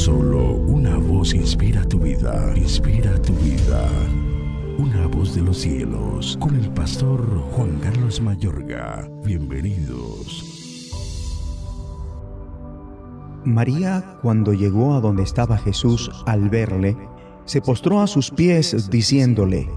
Solo una voz inspira tu vida, inspira tu vida. Una voz de los cielos, con el pastor Juan Carlos Mayorga. Bienvenidos. María, cuando llegó a donde estaba Jesús al verle, se postró a sus pies diciéndole,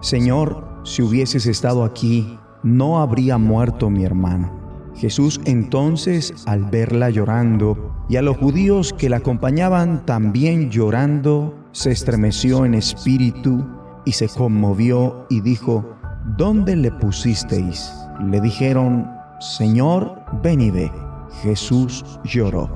Señor, si hubieses estado aquí, no habría muerto mi hermano. Jesús entonces, al verla llorando, y a los judíos que la acompañaban también llorando, se estremeció en espíritu y se conmovió y dijo, ¿Dónde le pusisteis? Le dijeron, Señor, ven y ve. Jesús lloró.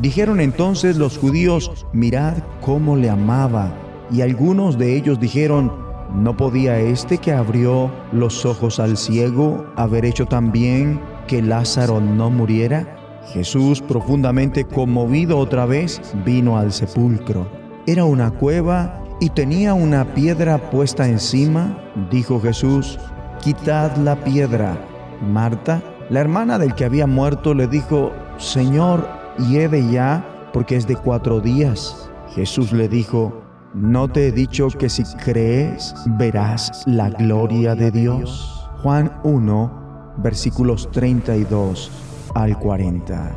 Dijeron entonces los judíos, mirad cómo le amaba. Y algunos de ellos dijeron, ¿no podía este que abrió los ojos al ciego haber hecho también que Lázaro no muriera? Jesús, profundamente conmovido otra vez, vino al sepulcro. Era una cueva y tenía una piedra puesta encima. Dijo Jesús, quitad la piedra. Marta, la hermana del que había muerto, le dijo, Señor, hiede ya, porque es de cuatro días. Jesús le dijo, ¿no te he dicho que si crees verás la gloria de Dios? Juan 1, versículos 32 al 40.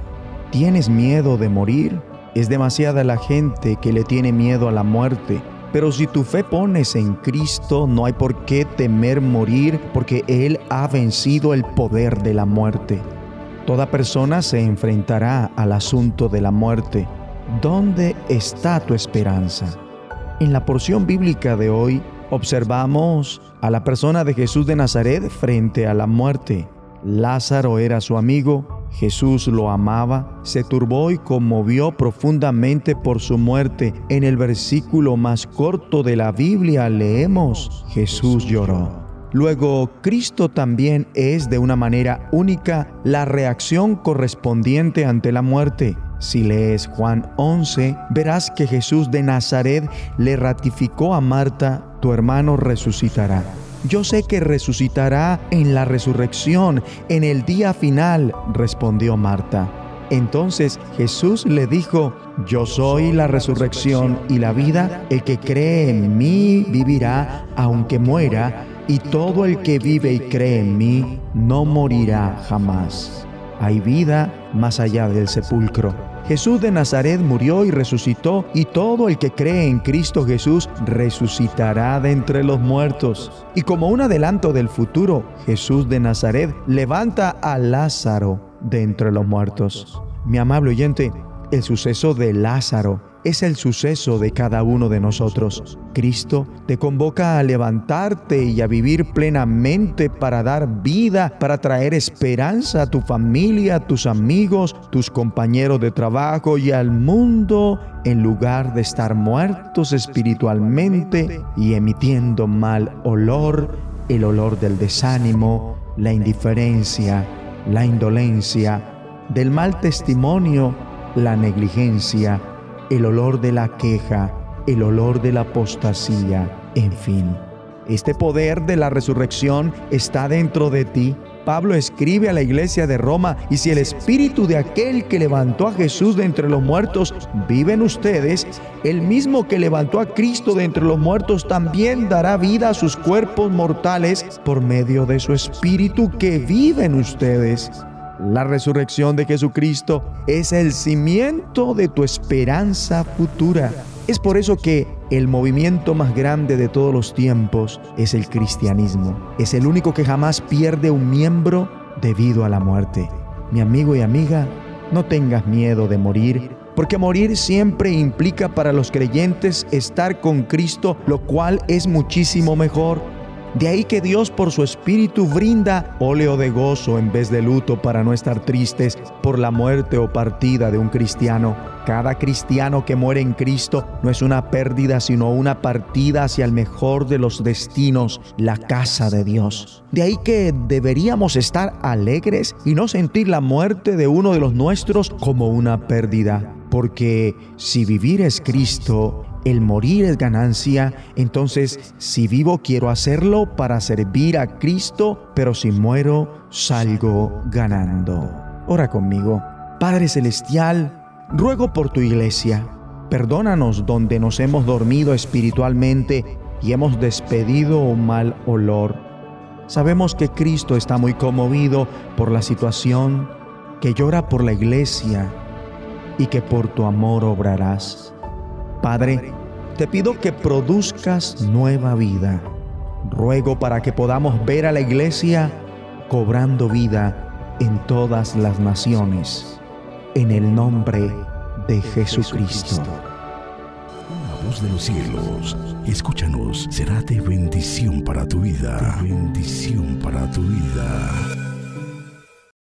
¿Tienes miedo de morir? Es demasiada la gente que le tiene miedo a la muerte. Pero si tu fe pones en Cristo, no hay por qué temer morir, porque Él ha vencido el poder de la muerte. Toda persona se enfrentará al asunto de la muerte. ¿Dónde está tu esperanza? En la porción bíblica de hoy observamos a la persona de Jesús de Nazaret frente a la muerte. Lázaro era su amigo, Jesús lo amaba, se turbó y conmovió profundamente por su muerte. En el versículo más corto de la Biblia leemos, Jesús lloró. Luego, Cristo también es de una manera única la reacción correspondiente ante la muerte. Si lees Juan 11, verás que Jesús de Nazaret le ratificó a Marta, tu hermano resucitará. Yo sé que resucitará en la resurrección, en el día final, respondió Marta. Entonces Jesús le dijo, yo soy la resurrección y la vida, el que cree en mí vivirá aunque muera, y todo el que vive y cree en mí no morirá jamás. Hay vida más allá del sepulcro. Jesús de Nazaret murió y resucitó, y todo el que cree en Cristo Jesús resucitará de entre los muertos. Y como un adelanto del futuro, Jesús de Nazaret levanta a Lázaro de entre los muertos. Mi amable oyente, el suceso de Lázaro es el suceso de cada uno de nosotros. Cristo te convoca a levantarte y a vivir plenamente para dar vida, para traer esperanza a tu familia, a tus amigos, tus compañeros de trabajo y al mundo en lugar de estar muertos espiritualmente y emitiendo mal olor, el olor del desánimo, la indiferencia, la indolencia, del mal testimonio, la negligencia, el olor de la queja, el olor de la apostasía, en fin. Este poder de la resurrección está dentro de ti. Pablo escribe a la iglesia de Roma, y si el espíritu de aquel que levantó a Jesús de entre los muertos vive en ustedes, el mismo que levantó a Cristo de entre los muertos también dará vida a sus cuerpos mortales por medio de su espíritu que vive en ustedes. La resurrección de Jesucristo es el cimiento de tu esperanza futura. Es por eso que el movimiento más grande de todos los tiempos es el cristianismo. Es el único que jamás pierde un miembro debido a la muerte. Mi amigo y amiga, no tengas miedo de morir, porque morir siempre implica para los creyentes estar con Cristo, lo cual es muchísimo mejor. De ahí que Dios por su espíritu brinda óleo de gozo en vez de luto para no estar tristes por la muerte o partida de un cristiano. Cada cristiano que muere en Cristo no es una pérdida, sino una partida hacia el mejor de los destinos, la casa de Dios. De ahí que deberíamos estar alegres y no sentir la muerte de uno de los nuestros como una pérdida. Porque si vivir es Cristo, el morir es ganancia, entonces si vivo quiero hacerlo para servir a Cristo, pero si muero salgo ganando. Ora conmigo. Padre Celestial, ruego por tu iglesia Perdónanos donde nos hemos dormido espiritualmente y hemos despedido un mal olor. Sabemos que Cristo está muy conmovido por la situación, que llora por la iglesia y que por tu amor obrarás. Padre, te pido que produzcas nueva vida. Ruego para que podamos ver a la iglesia cobrando vida en todas las naciones. En el nombre de Jesucristo. La voz de los cielos, escúchanos, será de bendición para tu vida. bendición para tu vida.